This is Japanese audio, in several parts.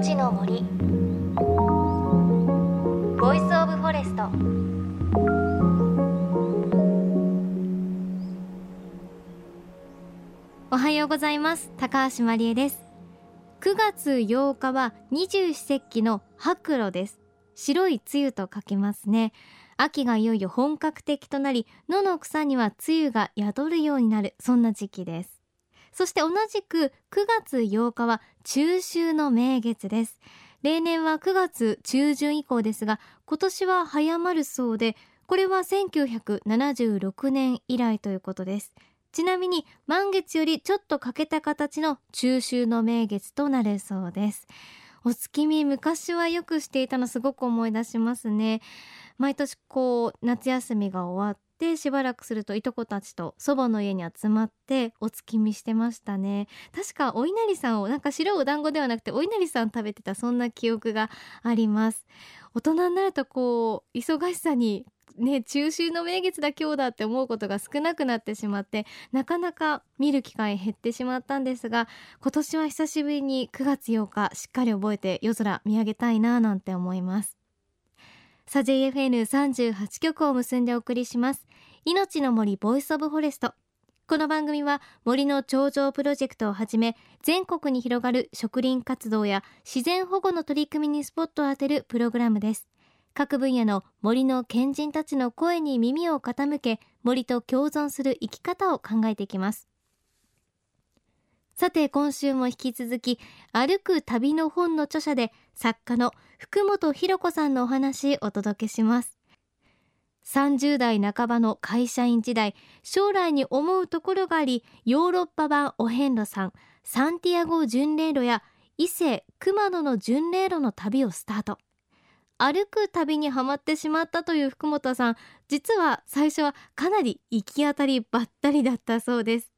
命の森。 Voice of Forest。おはようございます。高橋真理恵です。9月8日は二十四節気の白露です。白い露と書きますね。秋がいよいよ本格的となり野の草には露が宿るようになる。そんな時期です。そして同じく9月8日は中秋の名月です。例年は9月中旬以降ですが今年は早まるそうでこれは1976年以来ということです。ちなみに満月よりちょっと欠けた形の中秋の名月となるそうです。お月見昔はよくしていたのすごく思い出しますね。毎年こう夏休みが終わってしばらくするといとこたちと祖母の家に集まってお月見してましたね。確かお稲荷さんをなんか白いお団子ではなくてお稲荷さん食べてたそんな記憶があります。大人になるとこう忙しさにね中秋の名月だ今日だって思うことが少なくなってしまってなかなか見る機会減ってしまったんですが今年は久しぶりに9月8日しっかり覚えて夜空見上げたいななんて思います。さ JFN38 曲を結んでお送りします。命の森 Voice of Forest。この番組は森の頂上プロジェクトをはじめ全国に広がる植林活動や自然保護の取り組みにスポットを当てるプログラムです。各分野の森の賢人たちの声に耳を傾け森と共存する生き方を考えていきます。さて今週も引き続き歩く旅の本の著者で作家の福本博子さんのお話お届けします。30代半ばの会社員時代将来に思うところがありヨーロッパ版お遍路さんサンティアゴ巡礼路や伊勢熊野の巡礼路の旅をスタート。歩く旅にはまってしまったという福本さん実は最初はかなり行き当たりばったりだったそうです。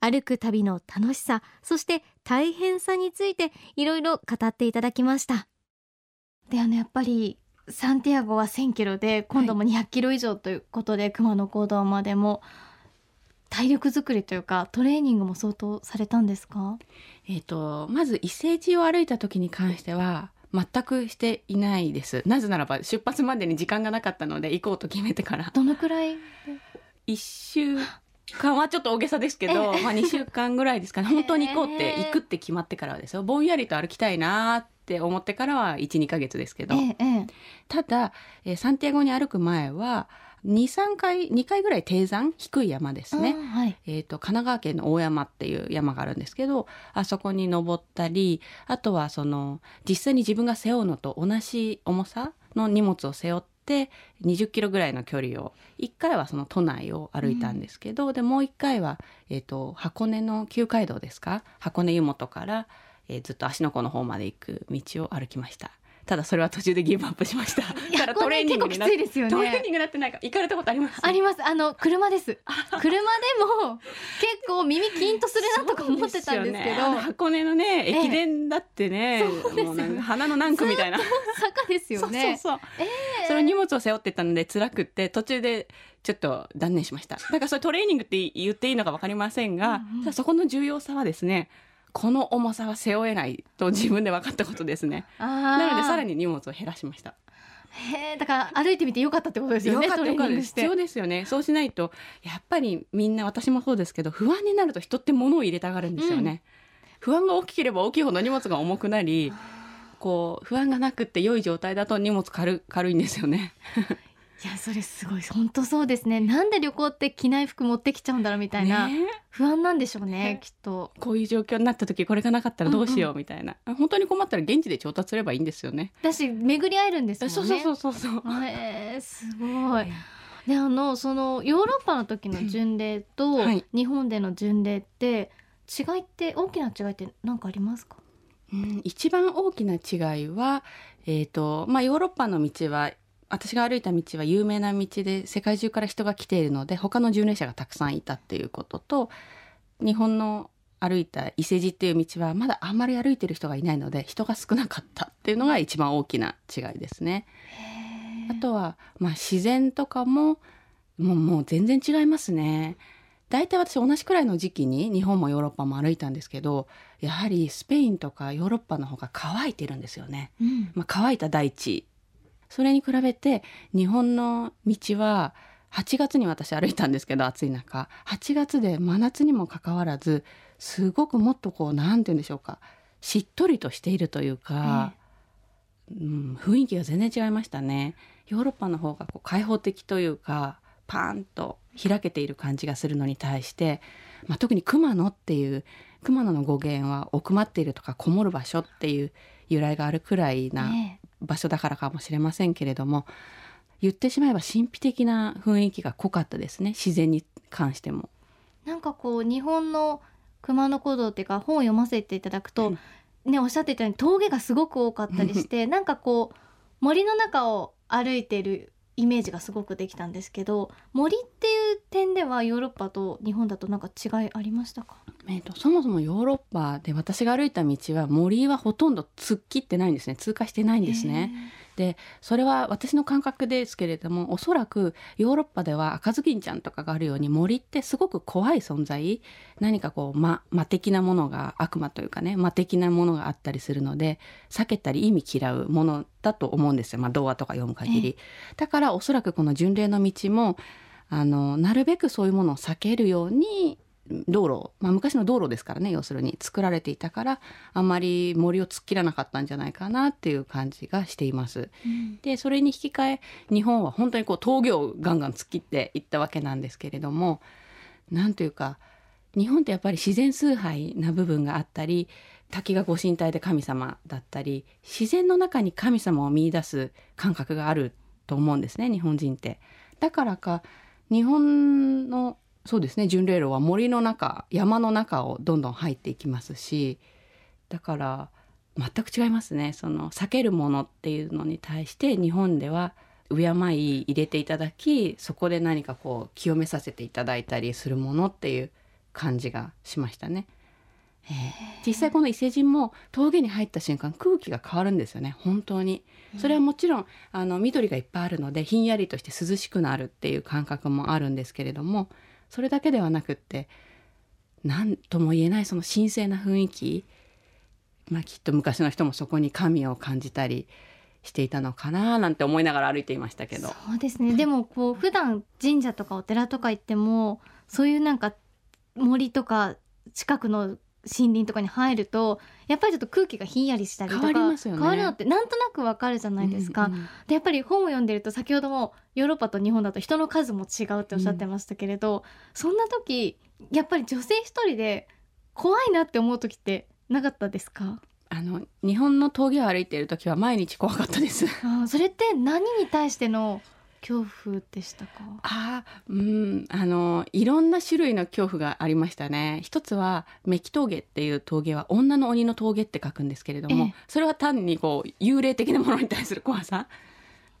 歩く旅の楽しさそして大変さについていろいろ語っていただきました。であのやっぱりサンティアゴは1000キロで今度も200キロ以上ということで、はい、熊野古道までも体力作りというかトレーニングも相当されたんですか？えっ、ー、とまず伊勢路を歩いた時に関しては全くしていないです。なぜならば出発までに時間がなかったので行こうと決めてから。どのくらい一週間はちょっと大げさですけど、まあ2週間ぐらいですかね。本当に行こうって行くって決まってからはですよ。ぼんやりと歩きたいなって思ってからは12か月ですけど、ただ、えー、サンティアゴに歩く前は23回2回ぐらい低山低い山ですね、はい、えーと、神奈川県の大山っていう山があるんですけどあそこに登ったりあとはその実際に自分が背負うのと同じ重さの荷物を背負って20キロぐらいの距離を1回はその都内を歩いたんですけど、うん、でもう1回は、えーと、箱根の旧街道ですか？箱根湯本から、えー、ずっと芦ノ湖の方まで行く道を歩きました。ただそれは途中でギブアップしました。だからトレーニングになって、ね、トレーニングなってないか行かれたことあります？あります。あの車です。車でも結構耳キンとするなとか思ってたんですけど、ね、箱根のね駅伝だってね、ええ、もう花の何区みたいな坂ですよね。そうそうそう。えー、その荷物を背負ってたので辛くって途中でちょっと断念しました。だからそれトレーニングって言っていいのかわかりませんが、うんうん、そこの重要さはですね。この重さは背負えないと自分で分かったことですね。なのでさらに荷物を減らしました。へえ、だから歩いてみてよかったってことですよね。よかった必要ですよね。そうしないとやっぱりみんな私もそうですけど不安になると人って物を入れたがるんですよね。うん、不安が大きければ大きいほど荷物が重くなり、こう不安がなくって良い状態だと荷物軽軽いんですよね。いやそれすごい本当そうですね。なんで旅行って着ない服持ってきちゃうんだろうみたいな、不安なんでしょうねきっと。こういう状況になった時これがなかったらどうしようみたいな、うん。うん、本当に困ったら現地で調達すればいいんですよね。だし巡り会えるんですもんね。そうそうそうそうえー、すごい。であのそのヨーロッパの時の巡礼と日本での巡礼って違いって大きな違いって何かありますか？うん、一番大きな違いは、えーとまあ、ヨーロッパの道は私が歩いた道は有名な道で世界中から人が来ているので他の巡礼者がたくさんいたっていうことと日本の歩いた伊勢路っていう道はまだあんまり歩いてる人がいないので人が少なかったっていうのが一番大きな違いですね。あとは、まあ、自然とかももうもう全然違いますね。大体私同じくらいの時期に日本もヨーロッパも歩いたんですけどやはりスペインとかヨーロッパの方が乾いてるんですよね。うん、まあ、乾いた大地それに比べて日本の道は8月に私歩いたんですけど暑い中。8月で真夏にもかかわらずすごくもっとこう何て言うんでしょうか。しっとりとしているというか、うん、雰囲気が全然違いましたね。ヨーロッパの方がこう開放的というかパーンと開けている感じがするのに対して、まあ、特に熊野っていう熊野の語源は奥まっているとかこもる場所っていう由来があるくらいな場所だからかもしれませんけれども、言ってしまえば神秘的な雰囲気が濃かったですね自然に関しても。なんかこう日本の熊野古道っていうか本を読ませていただくと、うん、ねおっしゃってたように峠がすごく多かったりして なんかこう森の中を歩いてるイメージがすごくできたんですけど森っていう点ではヨーロッパと日本だとなんか違いありましたか？えーと、そもそもヨーロッパで私が歩いた道は森はほとんど突っ切ってないんですね。通過してないんですね。でそれは私の感覚ですけれどもおそらくヨーロッパでは赤ずきんちゃんとかがあるように森ってすごく怖い存在。何かこう魔魔的なものが悪魔というかね魔的なものがあったりするので避けたり意味嫌うものだと思うんですよ、まあ、童話とか読む限り。だからおそらくこの巡礼の道もあのなるべくそういうものを避けるように道路、まあ、昔の道路ですからね要するに作られていたからあんまり森を突っ切らなかったんじゃないかなっていう感じがしています。うん、でそれに引き換え日本は本当にこう峠をガンガン突っ切っていったわけなんですけれどもなんというか日本ってやっぱり自然崇拝な部分があったり滝がご神体で神様だったり自然の中に神様を見いだす感覚があると思うんですね日本人って。だからか日本のそうですね。巡礼路は森の中山の中をどんどん入っていきますしだから全く違いますね。その避けるものっていうのに対して日本では敬い入れていただきそこで何かこう清めさせていただいたりするものっていう感じがしましたね。実際この伊勢神も峠に入った瞬間空気が変わるんですよね。本当に。それはもちろんあの緑がいっぱいあるのでひんやりとして涼しくなるっていう感覚もあるんですけれどもそれだけではなくって何とも言えないその神聖な雰囲気。まあきっと昔の人もそこに神を感じたりしていたのかななんて思いながら歩いていましたけど。そうですね。でもこう普段神社とかお寺とか行ってもそういうなんか森とか近くの森林とかに入るとやっぱりちょっと空気がひんやりしたりとか変わ,、ね、変わるのってなんとなくわかるじゃないですか。うんうん、でやっぱり本を読んでると先ほどもヨーロッパと日本だと人の数も違うっておっしゃってましたけれど、うん、そんな時やっぱり女性一人で怖いなって思う時ってなかったですか？あの日本の峠を歩いている時は毎日怖かったです。あそれって何に対しての恐怖でしたか？あうんあのいろんな種類の恐怖がありましたね一つはメキ峠っていう峠は女の鬼の峠って書くんですけれども、それは単にこう幽霊的なものに対する怖さ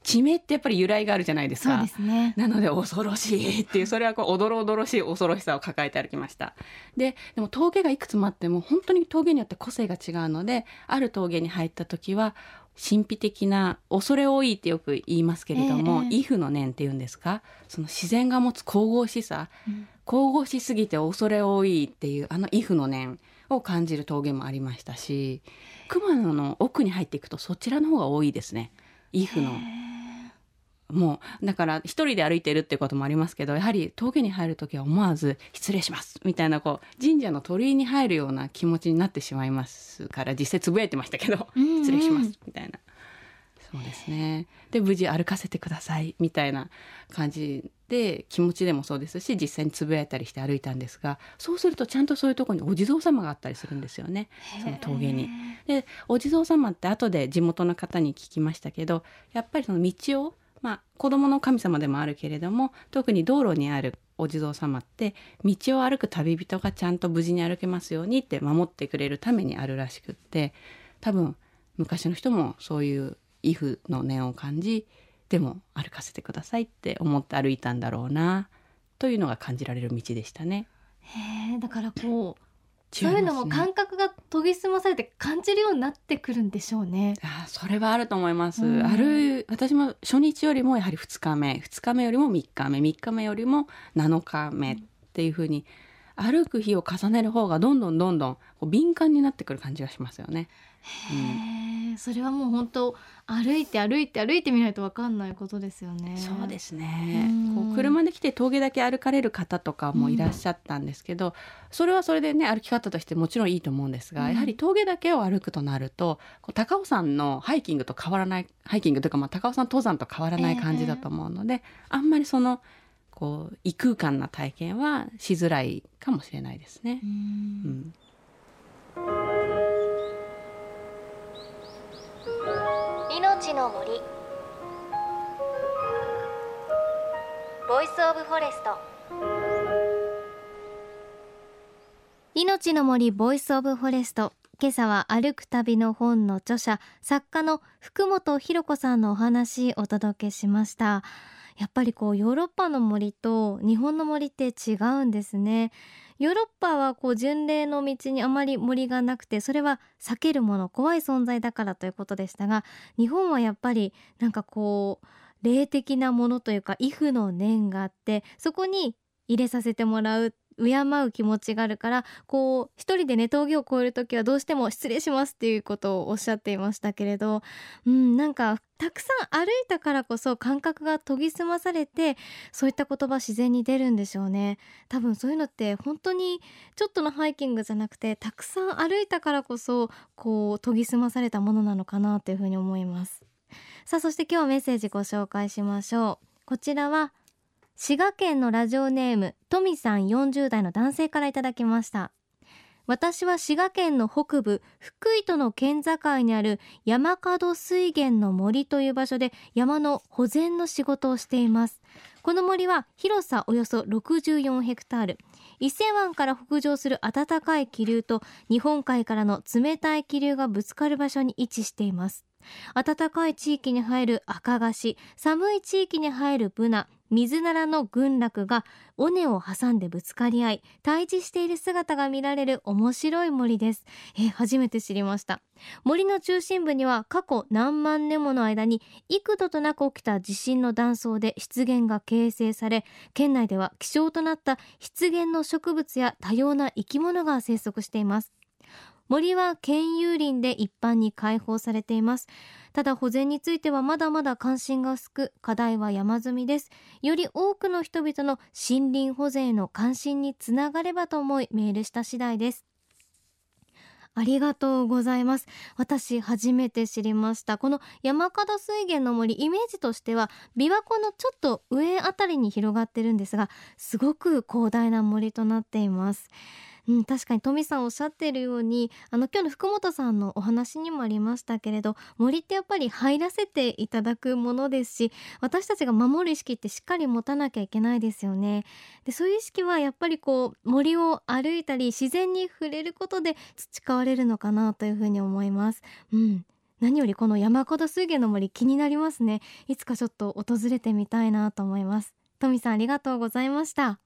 地名ってやっぱり由来があるじゃないですか。そうですね。なので恐ろしいっていう、それはこう、おどろおどろしい恐ろしさを抱えて歩きました。で、でも峠がいくつもあっても、本当に峠によって個性が違うので、ある峠に入った時は、神秘的な恐れ多いってよく言いますけれども、えー、イフの念っていうんですか？その自然が持つ神々しさ、うん、神々しすぎて恐れ多いっていうあのイフの念を感じる峠もありましたし熊野の奥に入っていくとそちらの方が多いですね。イフの。もうだから一人で歩いてるってこともありますけどやはり峠に入る時は思わず「失礼します」みたいなこう神社の鳥居に入るような気持ちになってしまいますから実際つぶやいてましたけど「失礼します」みたいな。そうですねで無事歩かせてくださいみたいな感じで気持ちでもそうですし実際につぶやいたりして歩いたんですがそうするとちゃんとそういうとこにお地蔵様があったりするんですよねその峠に。でお地蔵様って後で地元の方に聞きましたけどやっぱりその道をまあ、子供の神様でもあるけれども特に道路にあるお地蔵様って道を歩く旅人がちゃんと無事に歩けますようにって守ってくれるためにあるらしくって多分昔の人もそういう畏怖の念を感じでも歩かせてくださいって思って歩いたんだろうなというのが感じられる道でしたね。へだからこうそういうのも感覚が研ぎ澄まされて感じるようになってくるんでしょうね。あそれはあると思います。うん、ある私も初日よりもやはり2日目2日目よりも3日目3日目よりも7日目っっていうふうに歩く日を重ねる方がどんどんどんどんこう敏感になってくる感じがしますよね。へえ、それはもう本当歩いて歩いて歩いてみないとわかんないことですよね。そうですね。こう車で来て峠だけ歩かれる方とかもいらっしゃったんですけど、うん、それはそれでね歩き方としてもちろんいいと思うんですが、うん、やはり峠だけを歩くとなると、こう高尾山のハイキングと変わらないハイキングというかまあ高尾山登山と変わらない感じだと思うので、えー、あんまりそのこう異空間な体験はしづらいかもしれないですね。うん、命の森。 Voice of Forest。命の森 Voice of Forest。今朝は歩く旅の本の著者作家の福本博子さんのお話お届けしました。やっぱりこうヨーロッパの森と日本の森って違うんですね。ヨーロッパはこう巡礼の道にあまり森がなくてそれは避けるもの怖い存在だからということでしたが日本はやっぱりなんかこう霊的なものというか畏怖の念があってそこに入れさせてもらう敬う気持ちがあるからこう一人でね峠を越える時はどうしても失礼しますっていうことをおっしゃっていましたけれどうんなんかたくさん歩いたからこそ感覚が研ぎ澄まされてそういった言葉自然に出るんでしょうね。多分そういうのって本当にちょっとのハイキングじゃなくてたくさん歩いたからこそこう研ぎ澄まされたものなのかなというふうに思います。さあそして今日メッセージご紹介しましょう。こちらは滋賀県のラジオネームトミさん40代の男性からいただきました。私は滋賀県の北部福井との県境にある山角水源の森という場所で山の保全の仕事をしています。この森は広さおよそ64ヘクタール。伊勢湾から北上する暖かい気流と日本海からの冷たい気流がぶつかる場所に位置しています。暖かい地域に生える赤菓子寒い地域に生えるブナ水ならの群落が尾根を挟んでぶつかり合い対峙している姿が見られる面白い森です。え初めて知りました。森の中心部には過去何万年もの間に幾度となく起きた地震の断層で湿原が形成され県内では希少となった湿原の植物や多様な生き物が生息しています。森は県有林で一般に開放されています。ただ保全についてはまだまだ関心が薄く課題は山積みです。より多くの人々の森林保全への関心につながればと思いメールした次第です。ありがとうございます。私初めて知りました。この山形水源の森イメージとしては琵琶湖のちょっと上あたりに広がってるんですがすごく広大な森となっています。うん、確かに。トミさんおっしゃってるようにあの今日の福本さんのお話にもありましたけれど森ってやっぱり入らせていただくものですし私たちが守る意識ってしっかり持たなきゃいけないですよね。でそういう意識はやっぱりこう森を歩いたり自然に触れることで培われるのかなというふうに思います。うん。何よりこの山古水源の森気になりますね。いつかちょっと訪れてみたいなと思います。トミさんありがとうございました。